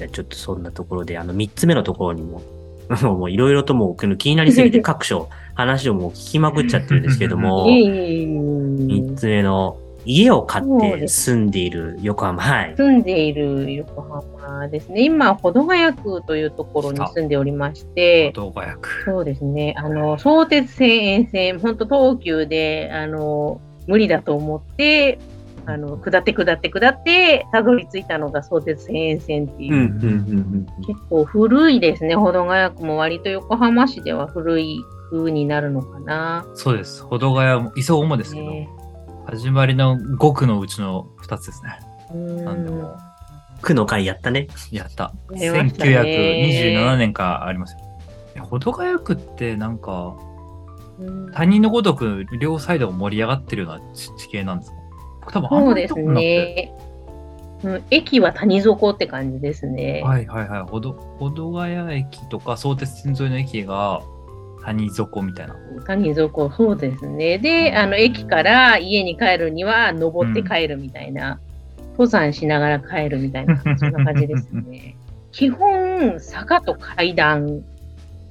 じゃあちょっとそんなところで、あの、3つ目のところにも、もういろいろともう気になりすぎて各所 話をもう聞きまくっちゃってるんですけども、いえいえいえ3つ目の家を買って住んでいる横浜。はい。住んでいる横浜ですね。今、保土ヶ谷区というところに住んでおりまして、動画役。そうですね。あの、相鉄線沿線、本当東急で、あの、無理だと思って、あの、下って下って下って、たどり着いたのが相鉄線沿線っていう。結構古いですね。保土ヶ谷区も割と横浜市では古い風になるのかな。そうです。保土ヶ谷も、磯もですけど、ね始まりの5区のうちの2つですね。うなんでもん。区の会やったね。やった。やりましたね1927年からありますよ。え保土ヶ谷区ってなんか、うん他人のごとく両サイドが盛り上がってるような地地形なんですか？僕多分あんそうですまりとこなくて。ね。うん、駅は谷底って感じですね。はいはいはい。保土保土ヶ谷駅とか相鉄線沿いの駅が谷底みたいな。谷底、そうですね。で、あの、駅から家に帰るには、登って帰るみたいな、登山しながら帰るみたいな、そんな感じですね。基本、坂と階段。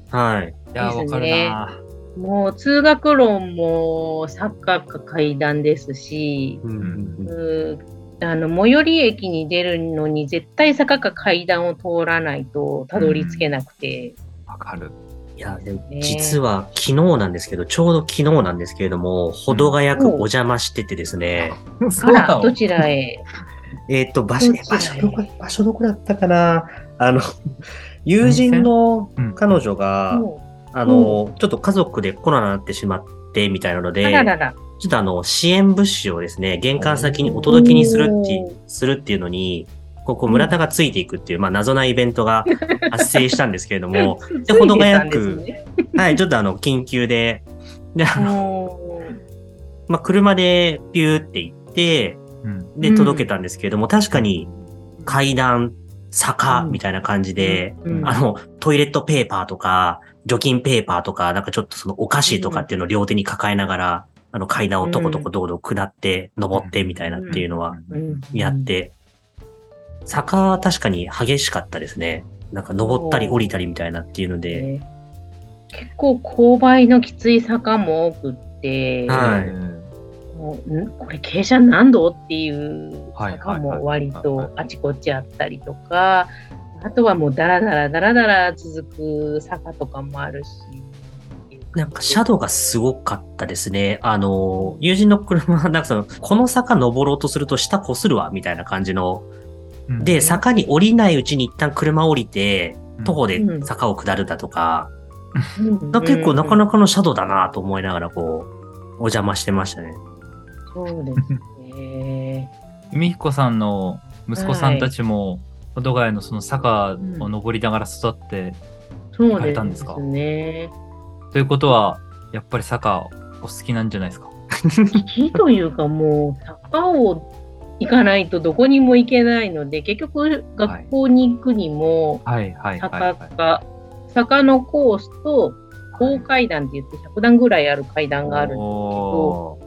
はい。いやー、わかるですねなもう、通学路も坂か階段ですし、うん、うん、うーあの、最寄り駅に出るのに、絶対坂か階段を通らないとたどり着けなくて、わかる。いや、でもね。実は昨日なんですけど、ちょうど昨日なんですけれども、保土ヶ谷区お邪魔しててですね、あら、どちらへ？えっと、場所、場所どこ、場所どこだったかな？あの、友人のうん。彼女が、もあの、ちょっと家族でコロナになってしまって、みたいなのうで、あららら。ちょっとあの、支援物資をですね、玄関先にお届けにするってするっていうのに、ここ村田がついていくっていう、まあ謎なイベントが 発生したんですけれども、で保土ヶ谷区ついてたんですね。はい、ちょっとあの、緊急で、で、あの、もまあ車でピューって行って、うん。で、うん届けたんですけれども、確かに階段、坂うん。みたいな感じで、うん。あの、トイレットペーパーとか、除菌ペーパーとか、なんかちょっとそのお菓子とかっていうのを両手に抱えながら、あの階段をとことこどうど下って、登ってみたいなっていうのはやって、坂は確かに激しかったですね。なんか登ったり降りたりみたいなっていうので、ね結構勾配のきつい坂も多くって、はい。もうん？これ傾斜何度？っていうはい坂も割とあちこちあったりとか、あとはもうダラダラダラダラ続く坂とかもあるし。なんかシャドウがすごかったですね。あの、友人の車は、なんかその、この坂登ろうとすると下擦るわ、みたいな感じの。うんで、坂に降りないうちに一旦車降りて、徒歩でうん坂を下るだとか、か結構なかなかのシャドウだなと思いながら、こう、お邪魔してましたね。そうですね。海彦さんの息子さんたちも、保土ヶ谷のその坂を登りながら育って、そう行かれでたんですか？すね。ということは、やっぱり坂お好きなんじゃないですか？好きというかもう坂を行かないとどこにも行けないので結局学校に行くにもはいはいはい、坂はい。か、坂のコースと高階段って言って100段ぐらいある階段があるんですけど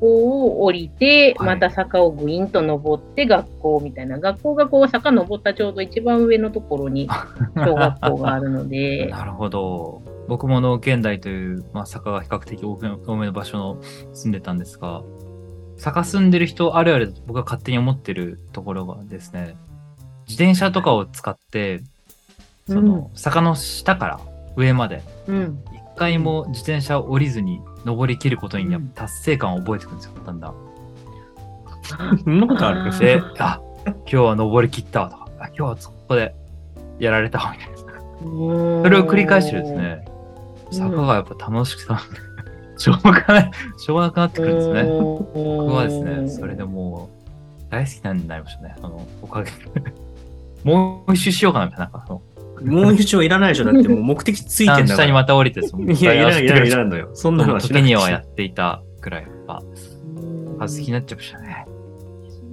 おここを降りてはい。また坂をぐいんと登って学校みたいな。学校がこう坂登ったちょうど一番上のところにー 小学校があるので。なるほど。僕もの現代という、まあ、坂が比較的多めの場所の住んでたんですが、坂住んでる人あるある僕が勝手に思ってるところがですね、自転車とかを使って、その、坂の下から上まで、回も自転車を降りずに登りきることに達成感を覚えてくるんですよ、だんだん。そんなことあるあーで、あ、今日は登りきったわとか、あ今日はそこでやられたわみたいな。そそれを繰り返してですね、坂がやっぱ楽しくて、しょうがない、しょうがなくなってくるんですね。僕僕はですね、それでもう大好きになりましたね、そのおかげで。もう一周しようかなみたいな、なんかそのもう一応いらないでしょ。だってもう 目的ついてんだから。下にまた降りて、そのいや、いらん、いらん、いらんのよ。そんなのは知らない時にはやっていたくらい、やっぱ、恥ずきになっちゃいましたね。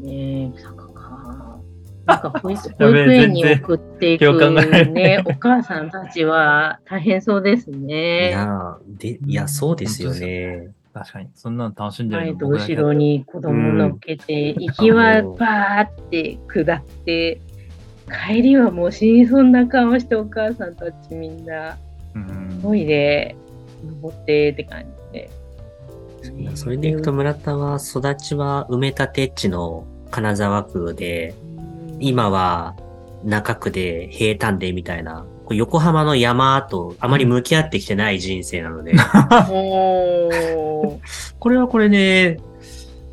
ね坂か。なんか 保育園に送っていくね、お母さんたちは大変そうですいね。や、で、いや、そうですよね。確かに、そんなの楽しんでる前との僕だけ後ろに子供乗っけて、行きはバーって下って、帰りはもう死にそうな顔してお母さんたちみんな、うん。トイレ、登ってって感じで。それでいくと村田は育ちは埋め立て地の金沢区で、今は中区で平坦でみたいな、横浜の山とあまり向き合ってきてない人生なので、これはこれで、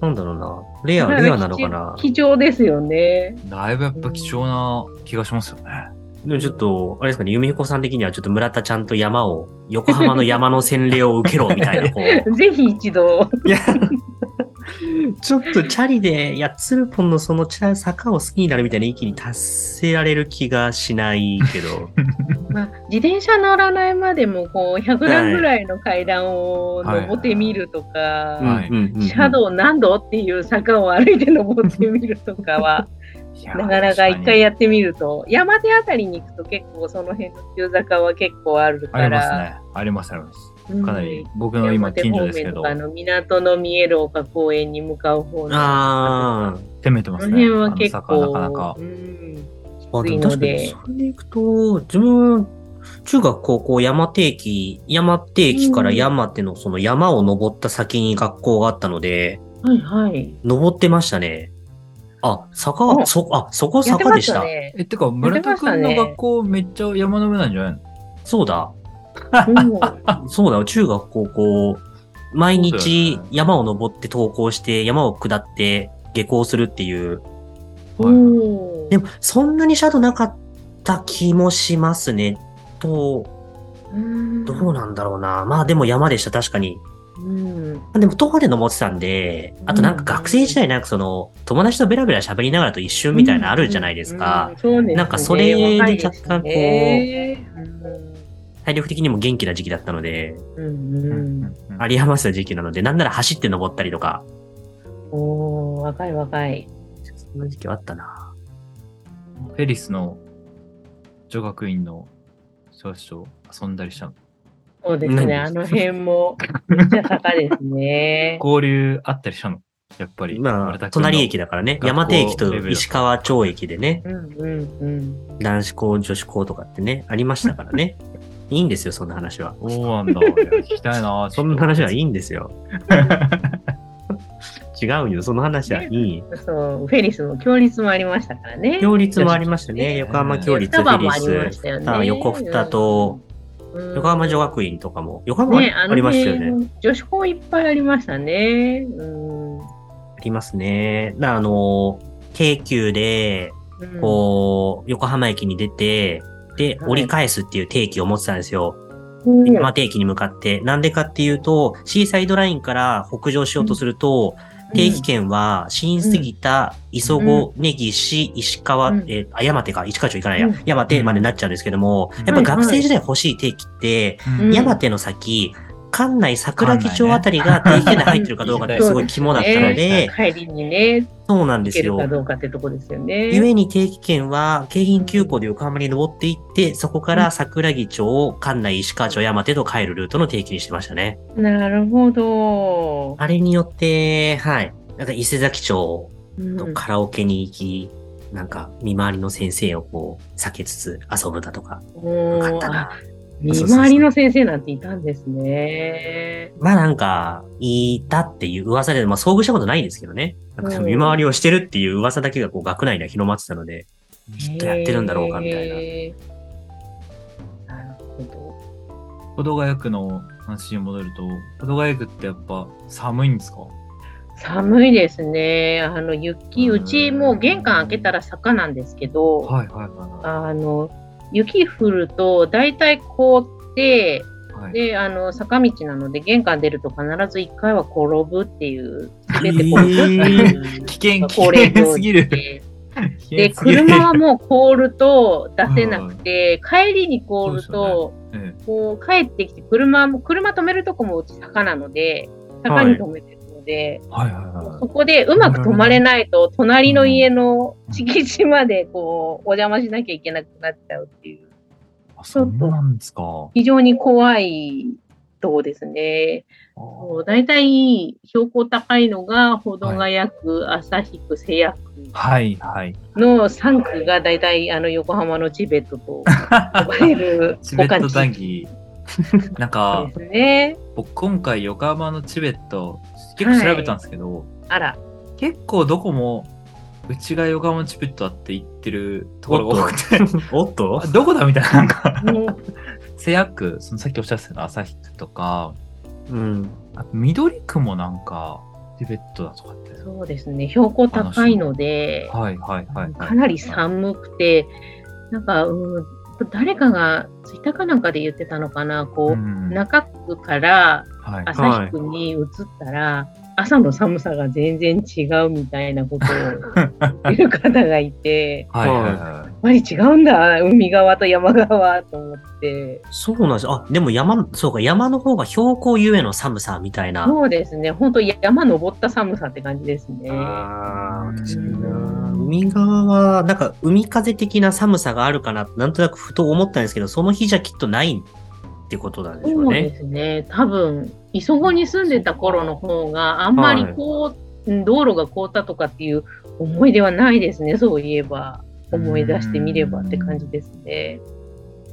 なんだろうな、レア、レアなのかな？貴重ですよね。だいぶやっぱ貴重な気がしますよね。でもちょっと、あれですかね、由美彦さん的にはちょっと村田ちゃんと山を、横浜の山の洗礼を受けろみたいな、こう。ぜひ一度。いや、ちょっとチャリで、いや、ツルポンのそのチャ坂を好きになるみたいな域に達せられる気がしないけど。まあ、自転車乗らないまでもこう100段ぐらいの階段を登ってみるとか、シャドウ何度っていう坂を歩いて登ってみるとかは、なかなか一回やってみると、山手あたりに行くと結構その辺の急坂は結構あるかありますら、ね。あります、あります。うんかなり僕の今近所ですけど、山手方面とかの港の見える丘公園に向かう方のあ攻めてますこのね。辺は結あの坂構、なかなか。うんあ。あ、でもきついの確かに、でそれでいくと、自分、中学高校山手駅、山手駅から山手のその山を登った先に学校があったので、はいはい。登ってましたね。あ、坂は、おそ、あ、そこ坂でした。え、てか、村田くんの学校めっちゃ山の上なんじゃないの？そうだ。うん そうだよ、中学高校、毎日ね山を登って登校して、山を下って下校するっていう。おーでも、そんなにシャドウなかった気もしますね。と、うん。どうなんだろうな。まあでも山でした、確かに。うん。でも徒歩で登ってたんで、あとなんか学生時代なんかその、友達とベラベラ喋りながらと一瞬みたいなのあるじゃないですか。うんそうですね。なんかそれで若干こうね体力的にも元気な時期だったので、うんうん。うんあり余した時期なので、なんなら走って登ったりとか、おー若い若い。そんな時期はあったな。フェリスの女学院の少々遊んだりしたの？そうですね、何？あの辺も めっちゃ坂ですね。交流あったりしたの？やっぱり。まあ、隣駅だからね、山手駅と石川町駅でね、うんうんうん。男子校、女子校とかってね、ありましたからね。いいんですよ、そんな話は。そうなんだ。聞きたいな。そんな話はいいんですよ。違うよ、その話はいい。そう、フェリスの共立もありましたからね。共立もありましたね。横浜共立、フェリス、横二と、うん横浜女学院とかも、横浜ね、ありましたよね。辺女子校いっぱいありましたね。うん。ありますね。だあの、京急で、うんこう、横浜駅に出て、で、はい折り返すっていう定期を持ってたんですよ。うん山手駅に向かって。なんでかっていうと、シーサイドラインから北上しようとすると、定期券は、新杉田、磯子、根岸、石川、うん。えーあ、山手か、石川町行かないや、うん。山手までなっちゃうんですけども、うん。やっぱ学生時代欲しい定期って、うん。山手の先、関内桜木町あたりが定期券で入ってるかどうかって すごい肝だったので、帰りにね、そうなんですよか。どうかってとこですよね。ゆえに定期券は、京浜急行で横浜に登っていって、そこから桜木町、関内石川町山手と帰るルートの定期にしてましたね。なるほど。あれによって、はい。なんか伊勢崎町うんのカラオケに行き、なんか見回りの先生をこう、避けつつ遊ぶだとか、およかったな。見回りの先生なんていたんですね。まあなんか、いたっていう噂で、まあ遭遇したことないんですけどね。なんか見回りをしてるっていう噂だけがこう学内には広まってたので、きっとやってるんだろうかみたいな。なるほど。保土ヶ谷区の話に戻ると、保土ヶ谷区ってやっぱ寒いんですか？寒いですね。あの雪、うちもう玄関開けたら坂なんですけど、はいはいはあの雪降ると大体凍って、いはい。で、あの坂道なので玄関出ると必ず一回は転ぶっていう、すべて転ぶっていう危険、危険すぎる。で。車はもう凍ると出せなくて、帰りに凍るそうと、えこう帰ってきて、車も、車止めるとこもうち坂なので、坂に止めてで、えはいはいはそこでうまく止まれないと、隣の家の敷地までこう、お邪魔しなきゃいけなくなっちゃうっていう、い。あ、そうなんですか。非常に怖い島ですね。そう大体標高高いのが保土ヶ谷区、旭区、瀬谷区はいはい。の3区が大体あの横浜のチベットと呼ばれる チベット地談義。なんかで、すね。僕今回横浜のチベット結構調べたんですけど、あら、結構どこもうちが横浜のチベットだって言ってるところが多くて、おっと？あ どこだみたいな、なんか、もう瀬谷区、そのさっきおっしゃってたの旭区とか、うん。あと緑区もなんかチベットだとかって。そうですね、標高高いので、はいはいはい、はい。かなり寒くて、なんか、うん、誰かがツイッターかなんかで言ってたのかな、こう、うん。中区からはい。旭区に移ったら、朝の寒さが全然違うみたいなことを言う方がいて、はいはいはやっぱり違うんだ、海側と山側と思って。そうなんです。あ、でも山、そうか、山の方が標高ゆえの寒さみたいな。そうですね、本当山登った寒さって感じですね。ああ、確かにうな。海側は、なんか海風的な寒さがあるかな、なんとなくふと思ったんですけど、その日じゃきっとないってことなんでしょうそうでね。すね。多分、磯子に住んでた頃の方があんまりこう、うん道路が凍ったとかっていう思い出はないですね。そういえば、思い出してみればって感じですね。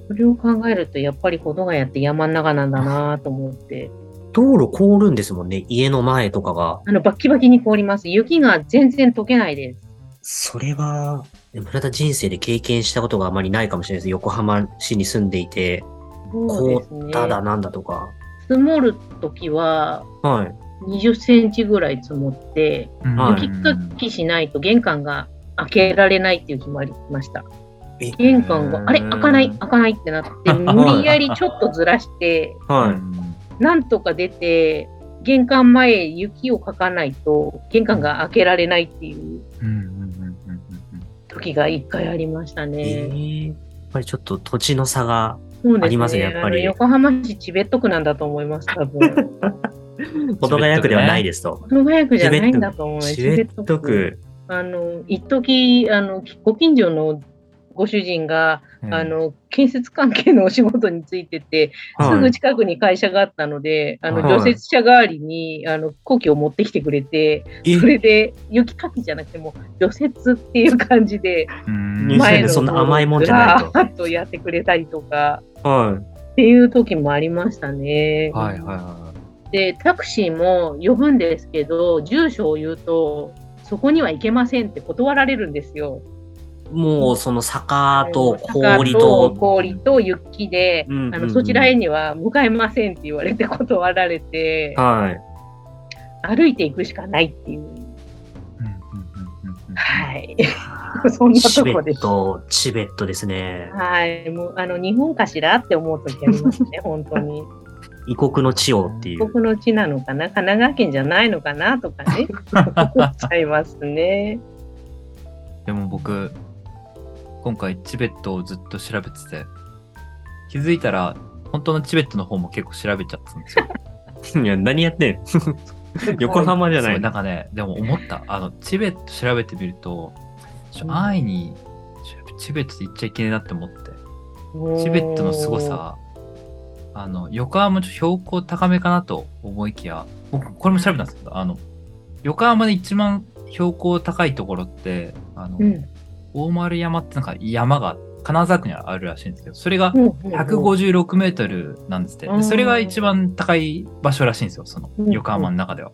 それを考えると、やっぱり保土ヶ谷って山の中なんだなと思って。道路凍るんですもんね、家の前とかが。あの、バッキバキに凍ります。雪が全然溶けないです。それは、村田人生で経験したことがあまりないかもしれないです。横浜市に住んでいて、凍。っただなんだとか。積もるときは、はい。20センチぐらい積もって、はい雪かきしないと玄関が開けられないっていう日もありました。え玄関が、あれ開かない開かないってなって、無理やりちょっとずらして、はい。なんとか出て、玄関前雪をかかないと、玄関が開けられないっていううんうんうんうんうん時が一回ありましたえね。ーやっぱりちょっと土地の差が、そうですありますねやっぱり横浜市チベット区なんだと思います、多分。保土ヶ谷区ではないですと。保土ヶ谷区じゃないんだと思う。チベット区。あの、一時あの、ご近所のご主人が、うん。あの、建設関係のお仕事についてて、すぐ近くに会社があったので、あの、はい。除雪車代わりに、あの、後期を持ってきてくれて、え？それで、雪かきじゃなくても、除雪っていう感じで、うん。2000前のそんな甘いもんじゃないと。とやってくれたりとか、はっていう時もありましたね。はいはいはで、タクシーも呼ぶんですけど、住所を言うと、そこには行けませんって断られるんですよ。い。もうその坂と坂氷と、氷と雪で、うんうんうんあのそちらへには向かえませんって言われて断られて、はい。歩いていくしかないっていう。い。うんうんうんうんうんはい。そんなチベッとこです。ト、チベットですね。はい。もう、あの、日本かしらって思う時ありますね、本当に。異国の地をっていう。僕の地なのかな？神奈川県じゃないのかな？とかね、思っちゃいますね。でも僕、今回チベットをずっと調べてて、気づいたら、本当のチベットの方も結構調べちゃったんですよ。いや、何やってん 横浜じゃない。なんかね、でも思った。あの、チベット調べてみると、ちょうん安易にチベットって言っちゃいけないなって思って。チベットの凄さ、あの、横浜ちょっと標高高めかなと思いきや、僕、これも調べたんですけど、あの、横浜で一番標高高いところって、あの、うん。大丸山ってなんか山が金沢区にあるらしいんですけど、それがうん。156メートルなんですって。それが一番高い場所らしいんですよ、そのうん横浜の中では。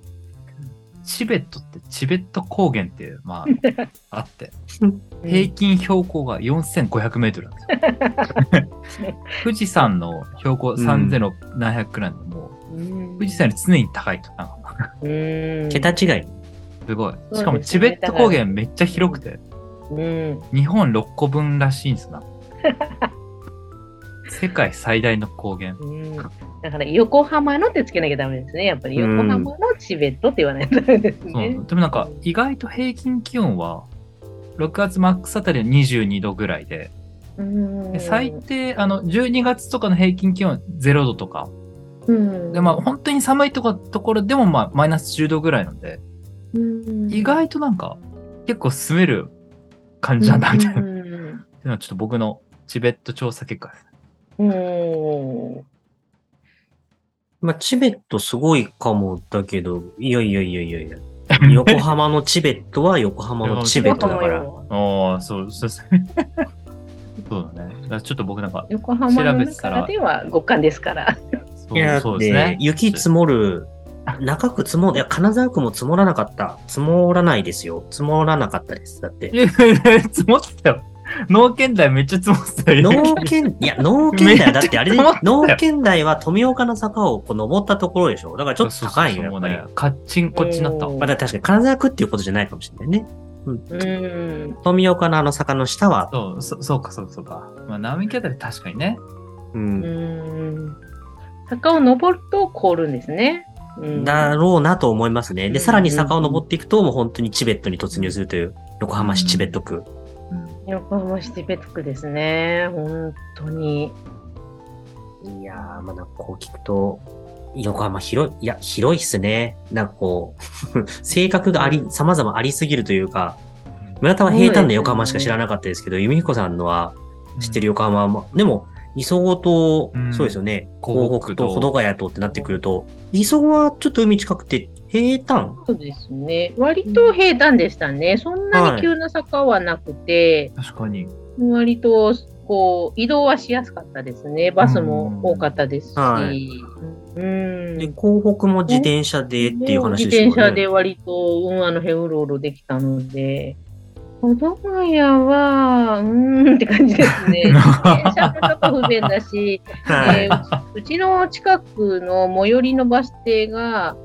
チベットってチベット高原っていう、まあ、あって、平均標高が4500メートルなんですよ。富士山の標高3700くらいの、もう、富士山より常に高いと。桁違い。すごい。しかもチベット高原めっちゃ広くて、うん。日本6個分らしいんですな。世界最大の高原。うん。だから、横浜のってつけなきゃダメですね。やっぱり横浜のチベットって言わないとダメですね。でもなんか意外と平均気温は6月マックスあたりは22度ぐらいで、最低あの12月とかの平均気温0度とか、うんでまあ本当に寒いとこところでもまあマイナス10度ぐらいなんで、うん意外となんか結構住める感じなんだみたいな。っうんていうのはちょっと僕のチベット調査結果です。うんまあ、チベットすごいかもだけど、いやいやいやいやいや。横浜のチベットは横浜のチベットだから。ああ、そう、そうですね。そうだね。だちょっと僕なんか、横浜の中では極寒ですから。そうですね。雪積もる、中区積もる、いや、金沢区も積もらなかった。積もらないですよ。積もらなかったです。だって 積もってたよ。農研台めっちゃ積もってたよ。農研、いや、農研台はだってあれで農研台は富岡の坂をこう登ったところでしょ。だからちょっと高いよ、やっぱり。カッチンコッチになった。うんまあ、だ確かに金沢区っていうことじゃないかもしれないね。うん。富岡のあの坂の下は、そう、そそうか、そうか、そうか。まあ、並木あたり確かにね。う、うんん。坂を登ると凍るんですね。うん、だろうなと思いますね。で、うんさらに坂を登っていくと、もう本当にチベットに突入するという、横浜市チベット区。うん。横浜市ベックですね。本当に。いやー、まだこう聞くと、横浜広い、いや、広いっすね。なんかこう、性格があり、様々ありすぎるというか、村田は平坦な横浜しか知らなかったですけど、由美彦さんのは知ってる横浜は、でも、磯子と、うんそうですよね、港港北と保土ヶ谷とってなってくると、磯子はちょっと海近くて平坦？そうですね。割と平坦でしたね。そんなに急な坂はなくて、確かに。割とこう移動はしやすかったですね。バスも多かったですし。はいうん。で、港北も自転車でっていう話自ですよね。転車で割と、うん、あの辺うろうろできたので、保土ヶ谷は、うーんって感じですね。自転車もちょっと不便だし、はいえーうちの近くの最寄りのバス停が、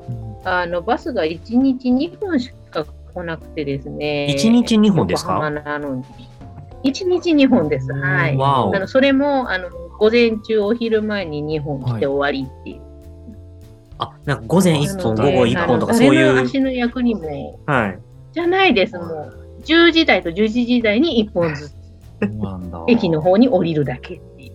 あのバスが1日2本しか来なくてですね。1日2本ですか？横浜なのに。1日2本です。はい。あのそれもあの午前中、お昼前に2本来て終わりっていう。あ、なんか午前1本、午後1本とかそういう。誰の足の役にも、はい。じゃないです。もう、10時台と11時台に1本ずつ。駅の方に降りるだけ。っていう。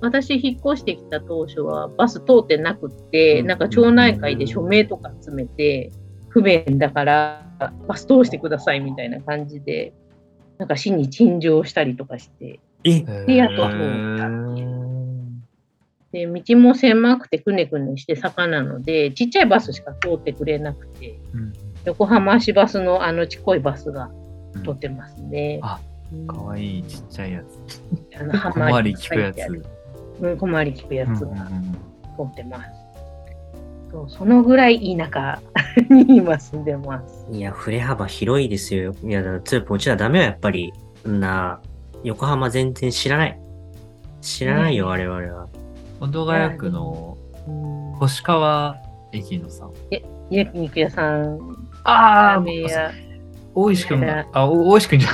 私、引っ越してきた当初はバス通ってなくって、うんなんか町内会で署名とか集めて、不便だからバス通してくださいみたいな感じで、なんか市に陳情したりとかして、え、でやっと通ったっていう。で、道も狭くてくねくねして坂なので、ちっちゃいバスしか通ってくれなくて、うん。横浜市バスのあのちっこいバスが通ってますね。あうんかわいいちっちゃいやつ。あの小回り聞くやつ。ん、小回り聞くやつがうん通ってます。そうそのぐらい田舎 に今住んでます。いや、振れ幅広いですよ。いや、だからツープうちらダメよ、やっぱり。んな、横浜全然知らない。知らないよ、ね我々は。保土ヶ谷区のうん星川駅のさ。焼肉屋さん、あラーメン屋。大石くんあ、お大石くんじゃん。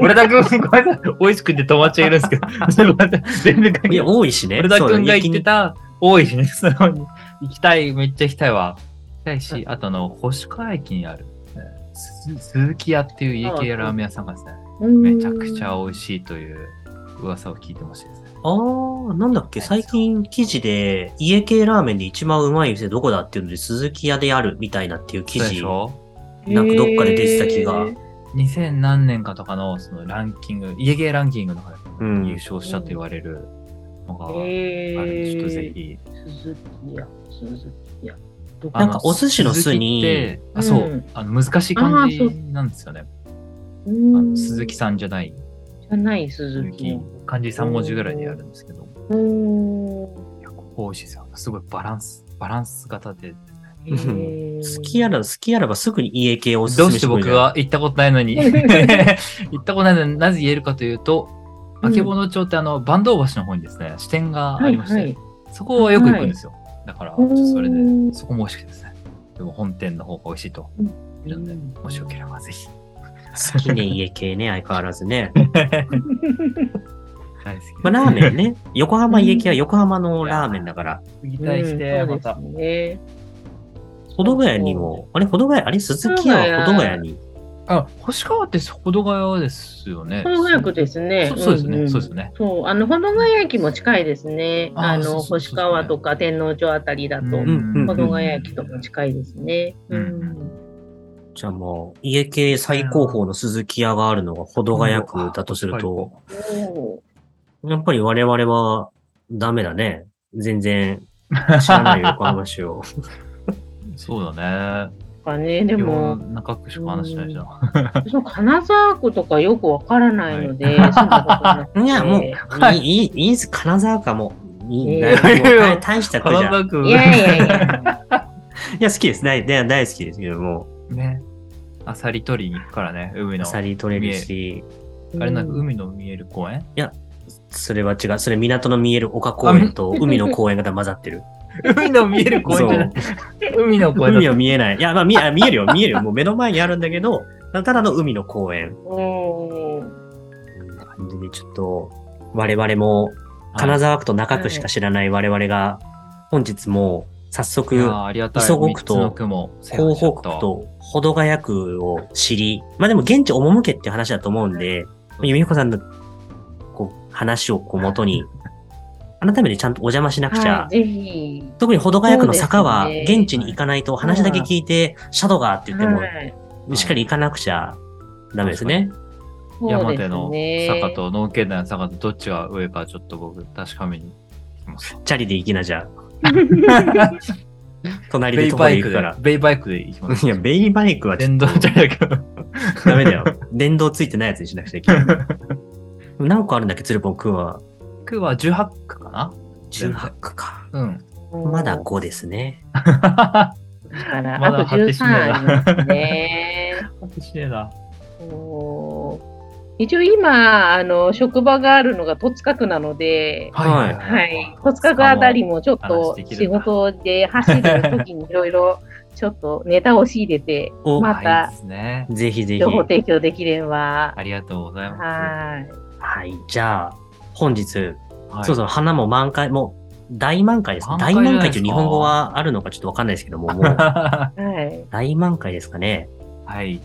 俺だけ、ごめんなさい。大石くんって友達がいるんですけど、それごめん全然関係ない。多いしね。俺だくんが言ってた。た大石ね。そのに行きたい、めっちゃ行きたいわ。行きたいし、あとあの、星川駅にある、鈴木屋っていう家系ラーメン屋さんがですね、めちゃくちゃ美味しいという噂を聞いてましてですね。あー、なんだっけ、最近記事で、家系ラーメンで一番うまい店どこだっていうので、鈴木屋であるみたいなっていう記事。でしょ？なんかどっかで出てた気がへー2000何年かとかのそのランキング、家芸ランキングの中でうん優。勝したと言われるのがあるで、ーちょっとぜひ。鈴木屋、鈴木屋。どこ？なんかお寿司の酢鈴に木って、あ、そう、うんあの難しい漢あーそう字なんですよね。うあんの鈴木さんじゃないじゃない鈴鈴木木。、漢字3文字ぐらいでやるんですけど、うーん。いやここ美味しいですよ。すごいバランス、バランス型で。好きやら、好きやらばすぐに家系をおすすどうして僕は行ったことないのに、行ったことないのになぜ言えるかというと、うんあけぼの町ってあの、坂東橋の方にですね、支店がありまして、はいはいそこはよく行くんですよ。だから、ちょっとそれでう、んそこも美味しくてですね。でも本店の方が美味しいとうんいるので、もしよければぜひ。好きね、家系ね、相変わらずね。大好き。まあ、ラーメンね。横浜家系は横浜のラーメンだから。期待して、うんまた。保土ヶ谷にも、あれ、保土ヶ谷、あれ、鈴木屋は保土ヶ谷に。あ、星川って保土ヶ谷ですよね。保土ヶ谷区ですね。そうですね、そうですよね。そう、あの、保土ヶ谷駅も近いですね。あの、星川とか天王町あたりだと、ん保土ヶ谷駅とも近いですね。じゃあもう、家系最高峰の鈴木屋があるのが保土ヶ谷区だとすると、おやっぱり我々はダメだね。全然、知らないよ、横浜市を。そうだね。かね、でも、中区しか話しないじゃん。私も金沢区とかよくわからないので、住んだことなくていや、もう、はいいい、いいいいんす。金沢かも。いい、いもうやいや大大した区じゃん。い金沢区。いやいやいや、や、好きです。大大大好きですけども、ね。アサリ取りに行くからね、海の。アサリ取れるし、あれなんか海の見える公園？それは違う。それ港の見える丘公園と海の公園が混ざってる。海の見える公園じゃない。海の公園だ海は見えない。いや、まあ見え見えるよ、見えるよ。もう目の前にあるんだけど、ただの海の公園。うん。こんな感じで、ちょっと、我々も、金沢区と中区しか知らない我々が、本日も、早速。磯子区と広北区と保土ヶ谷区を知り、まあでも現地赴けっていう話だと思うんで、由美子さんのこう話をこう元に、改めてちゃんとお邪魔しなくちゃ、はい、ぜひ。特に保土ヶ谷区の坂は現地に行かないと話だけ聞いて、シャドウがって言っても、はいしっかり行かなくちゃダメですね。山そうです手のね坂と農県内の坂とどっちが上かちょっと僕確かめに行きます。チャリで行きなじゃあ。隣ベででで行くから。、ベイバイクで行きます。いや、ベイバイクはちょ電動じゃないけど。ダメだよ。電動ついてないやつにしなくちゃいけない。何個あるんだっけ、鶴ポンくんは。区は18区かな？18区か。うん。まだ5ですね。だから、まだあと13果てしねえなありますね。私ねえな。一応今、あの、職場があるのが戸塚区なので、はいはい。戸塚区あたりもちょっと仕事で走る時にいろいろちょっとネタを仕入れて、おまた。ぜひぜひ。情報提供できれば。ありがとうございます。はい。はい。じゃあ、本日、はいそうそう、花も満開、もう、大満開ですね。大満開という日本語はあるのかちょっとわかんないですけども、もう、ははい。大満開ですかね。い。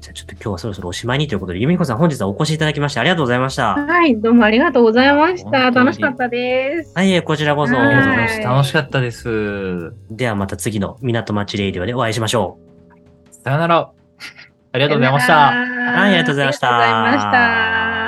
じゃあちょっと今日はそろそろおしまいにということで、由美子さん本日はお越しいただきましてありがとうございました。はい、どうもありがとうございました。楽しかったです。はい、えーこちらこそ。はいありがとうございました。楽しかったです。ではまた次の港町レイディオでお会いしましょう。さよなら。ありがとうございました。はいありがとうございましたありがとうございました。